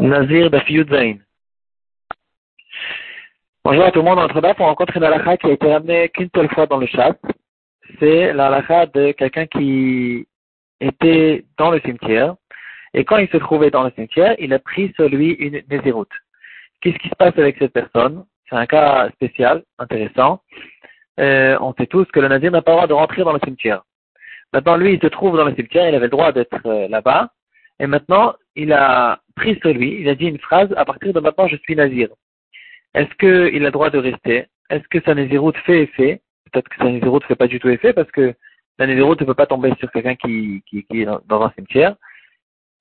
Nazir Dafiyud Zain. Bonjour à tout le monde. Entre là, on rencontre une halakha qui a été ramenée qu'une seule fois dans le chat. C'est la de quelqu'un qui était dans le cimetière. Et quand il se trouvait dans le cimetière, il a pris sur lui une nésiroute. Qu'est-ce qui se passe avec cette personne? C'est un cas spécial, intéressant. Euh, on sait tous que le nazir n'a pas le droit de rentrer dans le cimetière. Maintenant, lui, il se trouve dans le cimetière, il avait le droit d'être euh, là-bas. Et maintenant, il a pris sur lui, il a dit une phrase, à partir de maintenant, je suis nazir. Est-ce qu'il a droit de rester? Est-ce que sa naziroute fait effet? Peut-être que sa naziroute ne fait pas du tout effet parce que la naziroute ne peut pas tomber sur quelqu'un qui, est dans un cimetière.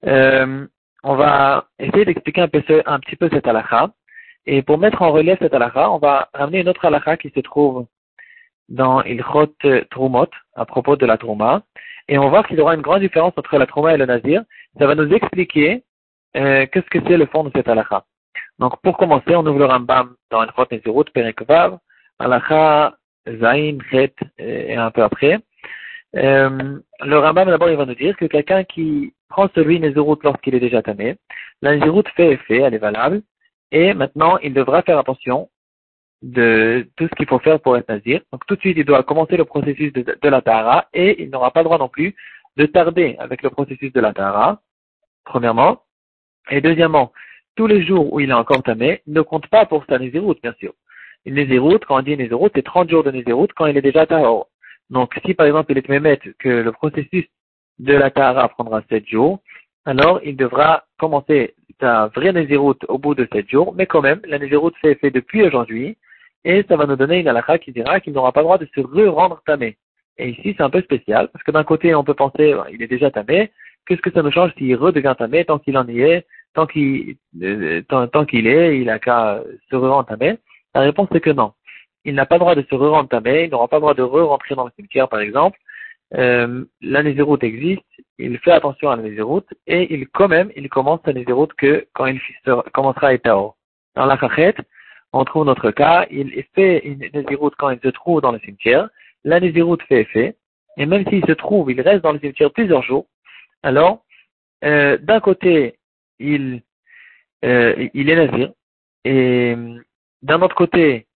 Euh, on va essayer d'expliquer un, peu, un petit peu cette halakha. Et pour mettre en relief cette halakha, on va ramener une autre halakha qui se trouve dans Ilchot Trumot à propos de la Trouma. Et on va voir qu'il y aura une grande différence entre la Trouma et le Nazir. Ça va nous expliquer euh, qu'est-ce que c'est le fond de cette halakha. Donc pour commencer, on ouvre le Rambam dans Ilchot Nezirut, Perek halakha Zain, Chet et un peu après. Euh, le Rambam d'abord il va nous dire que quelqu'un qui prend celui Nezirut lorsqu'il est déjà tamé, la Nezirut fait effet, elle est valable, et maintenant il devra faire attention de tout ce qu'il faut faire pour être nazir. Donc tout de suite, il doit commencer le processus de, la tahara et il n'aura pas le droit non plus de tarder avec le processus de la tahara, premièrement. Et deuxièmement, tous les jours où il est encore tamé ne compte pas pour sa nézéroute, bien sûr. Une nézéroute, quand on dit nézéroute, c'est 30 jours de nézéroute quand il est déjà tahor. Donc si par exemple il est mémet que le processus de la tahara prendra 7 jours, alors il devra commencer sa vraie nézéroute au bout de 7 jours, mais quand même, la nézéroute fait effet depuis aujourd'hui, et ça va nous donner une halakha qui dira qu'il n'aura pas le droit de se re-rendre tamé. Et ici, c'est un peu spécial, parce que d'un côté, on peut penser, il est déjà tamé, qu'est-ce que ça nous change s'il redevient tamé tant qu'il en y est, tant qu'il euh, tant, est, il a qu'à se re-rendre tamé La réponse est que non. Il n'a pas le droit de se re-rendre tamé, il n'aura pas le droit de re-rentrer dans le cimetière, par exemple. Euh, la nézéroute existe, il fait attention à la nézéroute, et il, quand même, il commence la nézéroute que quand il commencera à être Dans la cachette, on trouve notre cas, il fait une nésiroute quand il se trouve dans le cimetière, la fait effet, et même s'il se trouve, il reste dans le cimetière plusieurs jours, alors, euh, d'un côté, il, euh, il est nazir, et d'un autre côté,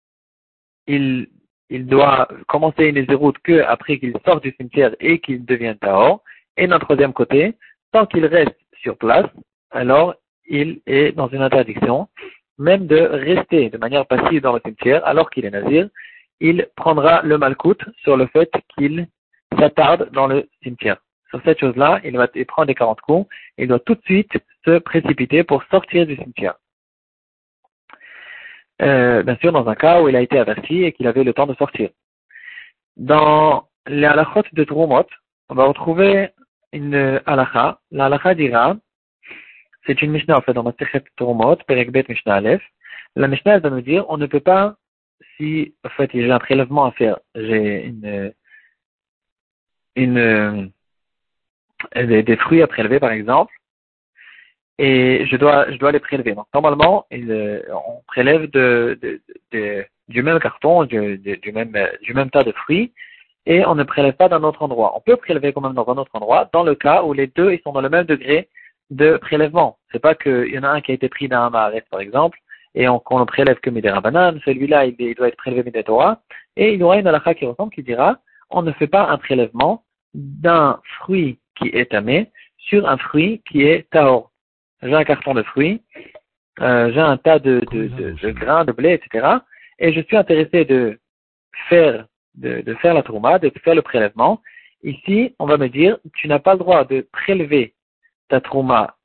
il, doit commencer une nésiroute que après qu'il sorte du cimetière et qu'il devienne taor, et d'un troisième côté, tant qu'il reste sur place, alors il est dans une interdiction, même de rester de manière passive dans le cimetière alors qu'il est nazir, il prendra le malcoute sur le fait qu'il s'attarde dans le cimetière. Sur cette chose-là, il va prendre les 40 coups il doit tout de suite se précipiter pour sortir du cimetière. Euh, bien sûr, dans un cas où il a été averti et qu'il avait le temps de sortir. Dans les halachot de Trumot, on va retrouver une halakha. La halakha dira c'est une Mishnah en fait dans ma Turmot, Perekbet Mishnah Aleph. La Mishnah va nous dire on ne peut pas, si en fait j'ai un prélèvement à faire, j'ai une, une des, des, fruits à prélever par exemple, et je dois je dois les prélever. Donc normalement on prélève de, de, du même carton, du, du, même tas de fruits, et on ne prélève pas d'un autre endroit. On peut prélever quand même dans un autre endroit, dans le cas où les deux sont dans le même degré de prélèvement. C'est pas qu'il y en a un qui a été pris d'un Maharet, par exemple, et on, qu'on ne prélève que Midera Banane, celui-là, il, doit être prélevé Midera Torah, et il y aura une halakha qui ressemble qui dira, on ne fait pas un prélèvement d'un fruit qui est tamé sur un fruit qui est taor. J'ai un carton de fruits, euh, j'ai un tas de, de, de, grains, de blé, etc. Et je suis intéressé de faire, de, de faire la trouma, de faire le prélèvement. Ici, on va me dire, tu n'as pas le droit de prélever ta trouma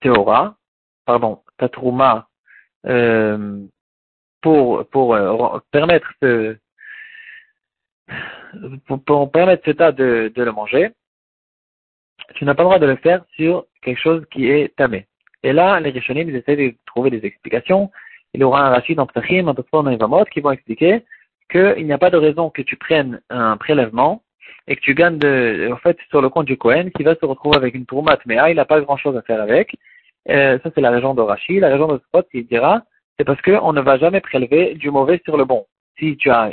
théora, pardon, ta trouma euh, pour, euh, permettre ce, pour, permettre cet tas de, le manger, tu n'as pas le droit de le faire sur quelque chose qui est tamé. Et là, les Rishonim, ils essaient de trouver des explications. Il y aura un rachid dans Ptachim, un Tosfon Vamot qui vont expliquer qu'il n'y a pas de raison que tu prennes un prélèvement et que tu gagnes de, en fait, sur le compte du Cohen, qui va se retrouver avec une tourmate, mais ah, il n'a pas grand chose à faire avec. Euh, ça, c'est la région de La région de Spot, il dira, c'est parce qu'on ne va jamais prélever du mauvais sur le bon. Si tu as,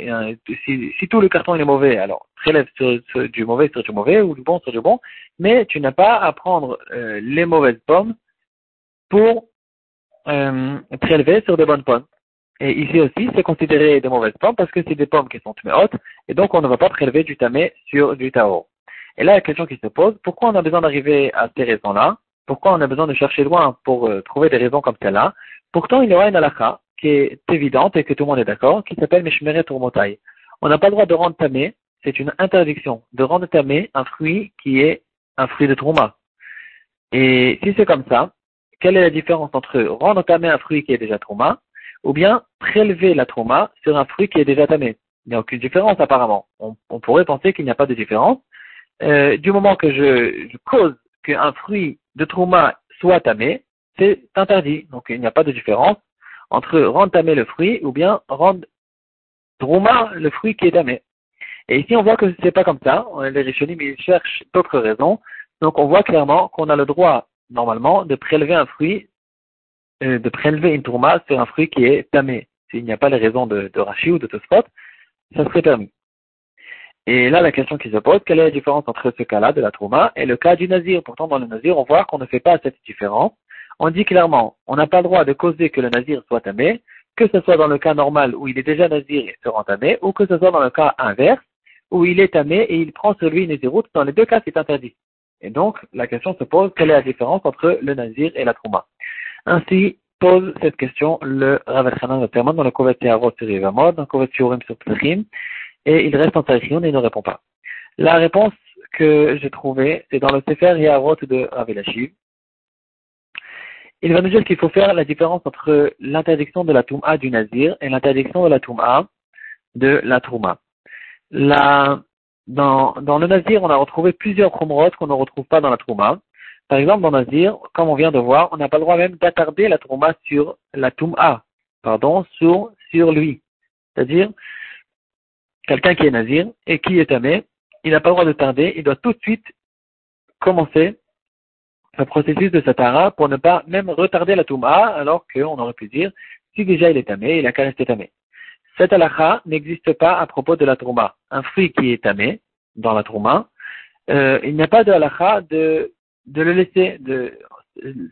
si, tout le carton est mauvais, alors prélève sur, du mauvais sur du mauvais ou du bon sur du bon, mais tu n'as pas à prendre euh, les mauvaises pommes pour euh, prélevées sur des bonnes pommes. Et ici aussi, c'est considéré des mauvaises pommes parce que c'est des pommes qui sont hautes, et donc on ne va pas prélever du tamé sur du tao. Et là, la question qui se pose, pourquoi on a besoin d'arriver à ces raisons-là? Pourquoi on a besoin de chercher loin pour euh, trouver des raisons comme celle-là Pourtant, il y aura une halakha qui est évidente et que tout le monde est d'accord, qui s'appelle Meshmeret Turmotai. On n'a pas le droit de rendre tamé, c'est une interdiction de rendre tamé un fruit qui est un fruit de Trouma. Et si c'est comme ça, quelle est la différence entre rendre tamé un fruit qui est déjà Trouma ou bien prélever la trauma sur un fruit qui est déjà tamé? Il n'y a aucune différence apparemment. On, pourrait penser qu'il n'y a pas de différence. Euh, du moment que je, je cause qu'un fruit de trauma soit tamé, c'est interdit. Donc il n'y a pas de différence entre rendre tamé le fruit ou bien rendre trauma le fruit qui est tamé. Et ici on voit que c'est pas comme ça. Les Rishonim ils cherchent d'autres raisons. Donc on voit clairement qu'on a le droit normalement de prélever un fruit euh, de prélever une tourma sur un fruit qui est tamé. S'il n'y a pas les raisons de, de Rashi ou de Tosfot, ça serait permis. Et là, la question qui se pose, quelle est la différence entre ce cas-là de la tourma et le cas du nazir? Pourtant, dans le nazir, on voit qu'on ne fait pas cette différence. On dit clairement, on n'a pas le droit de causer que le nazir soit tamé, que ce soit dans le cas normal où il est déjà nazir et se rend tamé, ou que ce soit dans le cas inverse où il est tamé et il prend sur lui une route. Dans les deux cas, c'est interdit. Et donc, la question se pose, quelle est la différence entre le nazir et la trouma ainsi pose cette question le Rav notamment dans le Kovet Yarot sur Yivamod, dans le Kovet Yorim sur et il reste en Tarichioun et ne répond pas. La réponse que j'ai trouvée, c'est dans le Sefer Yarot de Rav Elashiv. Il va nous dire qu'il faut faire la différence entre l'interdiction de la Touma du Nazir et l'interdiction de la Touma de la Trouma. La, dans, dans le Nazir, on a retrouvé plusieurs Khumrot qu'on ne retrouve pas dans la Trouma. Par exemple, dans Nazir, comme on vient de voir, on n'a pas le droit même d'attarder la Trouma sur la Touma, pardon, sur, sur lui. C'est-à-dire, quelqu'un qui est Nazir et qui est Tamé, il n'a pas le droit de tarder, il doit tout de suite commencer le processus de Satara pour ne pas même retarder la Touma, alors qu'on aurait pu dire, si déjà il est tamé, il a qu'à rester tamé. Cette halakha n'existe pas à propos de la Trouma. Un fruit qui est tamé dans la Trouma, euh, il n'y a pas de halakha de le laisser,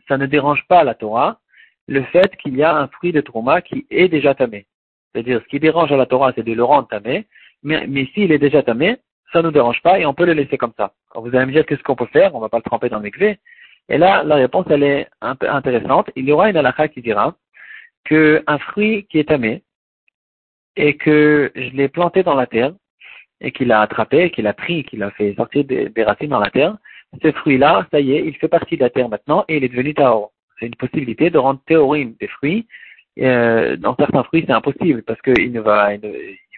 ça ne dérange pas la Torah, le fait qu'il y a un fruit de trauma qui est déjà tamé. C'est-à-dire, ce qui dérange à la Torah, c'est de le rendre tamé, mais, mais s'il est déjà tamé, ça ne nous dérange pas et on peut le laisser comme ça. Vous allez me dire qu'est-ce qu'on peut faire, on va pas le tremper dans le mikvé. Et là, la réponse, elle est un peu intéressante. Il y aura une halakha qui dira qu'un fruit qui est tamé et que je l'ai planté dans la terre et qu'il a attrapé, qu'il a pris, qu'il a fait sortir des racines dans la terre, ce fruit-là, ça y est, il fait partie de la terre maintenant et il est devenu Taor. C'est une possibilité de rendre théorime des fruits. Euh, dans certains fruits, c'est impossible parce qu'il ne va, il,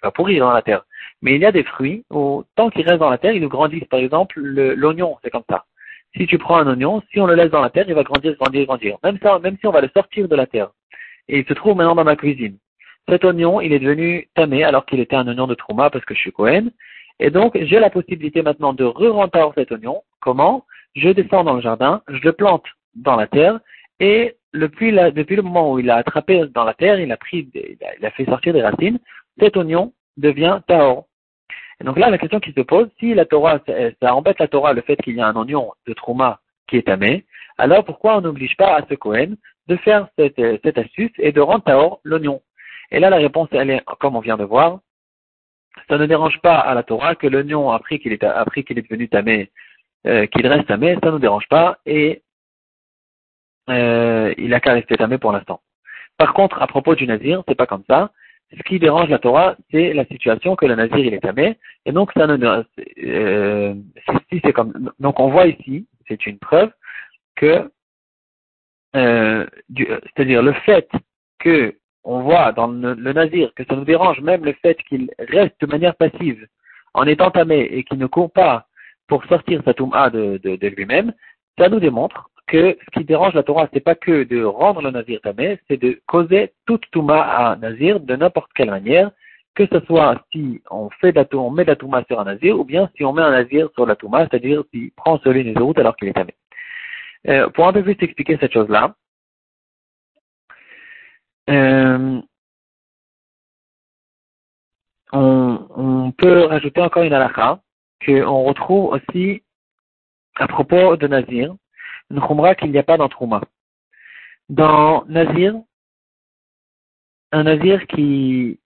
va pourrir dans la terre. Mais il y a des fruits où, tant qu'ils restent dans la terre, ils nous grandissent. Par exemple, l'oignon, c'est comme ça. Si tu prends un oignon, si on le laisse dans la terre, il va grandir, grandir, grandir. Même, ça, même si on va le sortir de la terre. Et il se trouve maintenant dans ma cuisine. Cet oignon, il est devenu tamé alors qu'il était un oignon de trauma parce que je suis Cohen. Et donc, j'ai la possibilité maintenant de re-rentrer cet oignon. Comment? Je descends dans le jardin, je le plante dans la terre, et depuis, depuis le moment où il a attrapé dans la terre, il a pris, il a, fait sortir des racines, cet oignon devient taor. Et donc là, la question qui se pose, si la Torah, ça embête la Torah le fait qu'il y a un oignon de trauma qui est tamé, alors pourquoi on n'oblige pas à ce Cohen de faire cette, cette astuce et de rendre taor l'oignon? Et là, la réponse, elle est, comme on vient de voir, ça ne dérange pas à la Torah que l'oignon, après qu'il est, qu'il est devenu tamé, euh, qu'il reste tamé, ça ne dérange pas et euh, il a qu'à rester tamé pour l'instant. Par contre, à propos du nazir, c'est pas comme ça. Ce qui dérange la Torah, c'est la situation que le nazir il est tamé, et donc ça ne, euh, c'est comme, donc on voit ici, c'est une preuve que, euh, c'est-à-dire le fait que on voit dans le, nazir que ça nous dérange même le fait qu'il reste de manière passive en étant tamé et qu'il ne court pas pour sortir sa touma de, de, lui-même, ça nous démontre que ce qui dérange la Torah, c'est pas que de rendre le nazir tamé, c'est de causer toute touma à nazir de n'importe quelle manière, que ce soit si on fait on met la touma sur un nazir, ou bien si on met un nazir sur la touma, c'est-à-dire s'il prend sur les routes alors qu'il est tamé. Euh, pour un peu plus expliquer cette chose-là, euh, on, peut rajouter encore une halakha qu'on retrouve aussi à propos de Nazir, une khumra qu'il n'y a pas dans Trouma. Dans Nazir, un Nazir qui,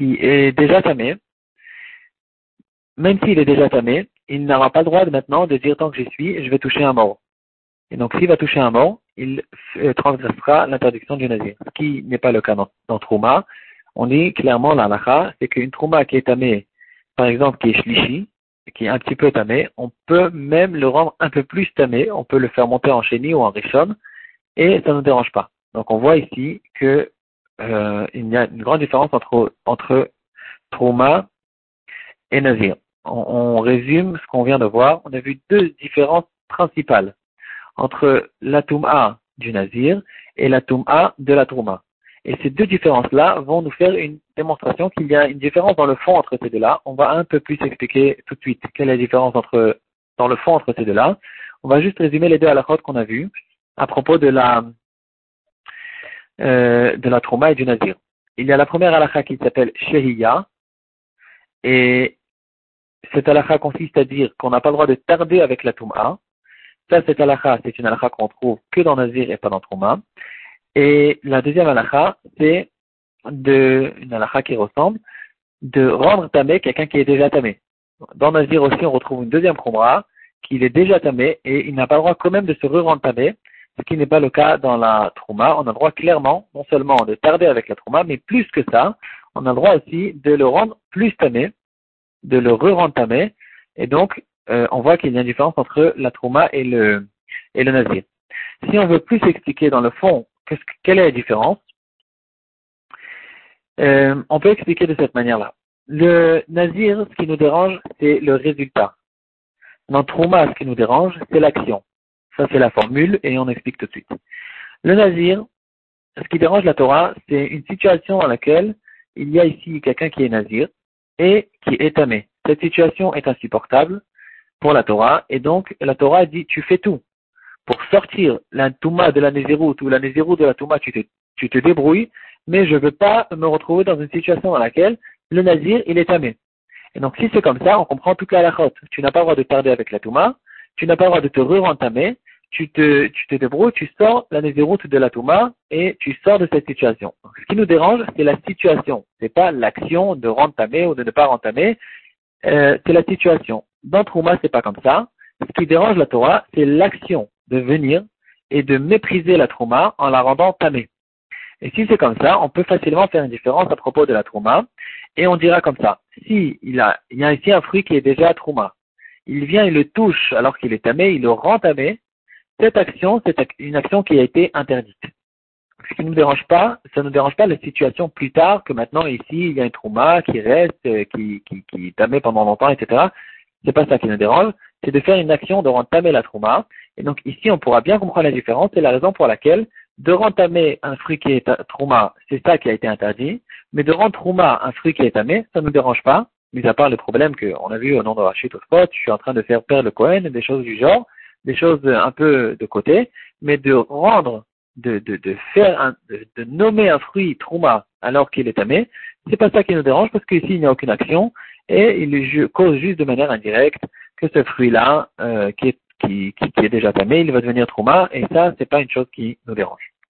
est déjà tamé, même s'il est déjà tamé, il n'aura pas le droit maintenant de dire tant que j'y suis, je vais toucher un mort. Et donc s'il va toucher un mort, il euh, transgressera l'interdiction du nazir. Ce qui n'est pas le cas dans. On dit clairement la c'est qu'une Trouma qui est tamée, par exemple qui est shlishi, qui est un petit peu tamé, on peut même le rendre un peu plus tamé, on peut le faire monter en chéni ou en rishon, et ça ne dérange pas. Donc on voit ici que euh, il y a une grande différence entre, entre Trouma et Nazir. On, résume ce qu'on vient de voir. On a vu deux différences principales entre la Touma du Nazir et la Touma de la Trouma. Et ces deux différences-là vont nous faire une démonstration qu'il y a une différence dans le fond entre ces deux-là. On va un peu plus expliquer tout de suite quelle est la différence entre, dans le fond entre ces deux-là. On va juste résumer les deux la qu'on a vues à propos de la, euh, de la trauma et du nazir. Il y a la première halakha qui s'appelle Shehiya, et cette halakha consiste à dire qu'on n'a pas le droit de tarder avec la Touma. Ça, cette halakha, c'est une halakha qu'on trouve que dans Nazir et pas dans Trouma. Et la deuxième halakha, c'est de, une halakha qui ressemble, de rendre tamé quelqu'un qui est déjà tamé. Dans Nazir aussi, on retrouve une deuxième khumra, qu'il est déjà tamé et il n'a pas le droit quand même de se re-rendre tamé, ce qui n'est pas le cas dans la trauma. On a le droit clairement, non seulement de tarder avec la trauma, mais plus que ça, on a le droit aussi de le rendre plus tamé, de le re-rendre tamé, et donc euh, on voit qu'il y a une différence entre la trauma et le, et le nazir. Si on veut plus expliquer dans le fond quelle est la différence, euh, on peut expliquer de cette manière-là. Le nazir, ce qui nous dérange, c'est le résultat. Dans trauma, ce qui nous dérange, c'est l'action. Ça, c'est la formule et on explique tout de suite. Le nazir, ce qui dérange la Torah, c'est une situation dans laquelle il y a ici quelqu'un qui est nazir et qui est tamé. Cette situation est insupportable pour la Torah et donc la Torah dit tu fais tout. Pour sortir la Touma de la Nézéroute ou la Nézéroute de la Touma, tu te, tu te débrouilles, mais je ne veux pas me retrouver dans une situation dans laquelle le nazir, il est tamé. Et donc si c'est comme ça, on comprend toute la lachote. Tu n'as pas le droit de tarder avec la Touma, tu n'as pas le droit de te re-entamer, tu te, tu te débrouilles, tu sors la route de la Touma et tu sors de cette situation. Ce qui nous dérange, c'est la situation. C'est pas l'action de rentamer ou de ne pas rentamer. Euh, c'est la situation. Dans Trouma, c'est pas comme ça. Ce qui dérange la Torah, c'est l'action de venir et de mépriser la Trouma en la rendant tamée. Et si c'est comme ça, on peut facilement faire une différence à propos de la Trouma et on dira comme ça. Si il, a, il y a ici un fruit qui est déjà Trouma, il vient et le touche alors qu'il est tamé, il le rend tamé, cette action, c'est une action qui a été interdite. Ce qui ne nous dérange pas, ça ne nous dérange pas la situation plus tard que maintenant ici il y a un trauma qui reste, euh, qui, qui, qui tamé pendant longtemps, etc. C'est pas ça qui nous dérange, c'est de faire une action de rentamer la trauma. Et donc ici on pourra bien comprendre la différence, c'est la raison pour laquelle de rentamer un fruit qui est trauma, c'est ça qui a été interdit, mais de rendre trauma un fruit qui est tamé, ça ne nous dérange pas, mis à part le problème qu'on a vu au nom de Rachid au spot, je suis en train de faire perdre le Cohen, des choses du genre, des choses un peu de côté, mais de rendre, de, de, de faire, un, de, de, nommer un fruit trouma alors qu'il est tamé, c'est pas ça qui nous dérange parce qu'ici il n'y a aucune action et il cause juste de manière indirecte que ce fruit-là, euh, qui, est, qui, qui, est déjà tamé, il va devenir trouma et ça c'est pas une chose qui nous dérange.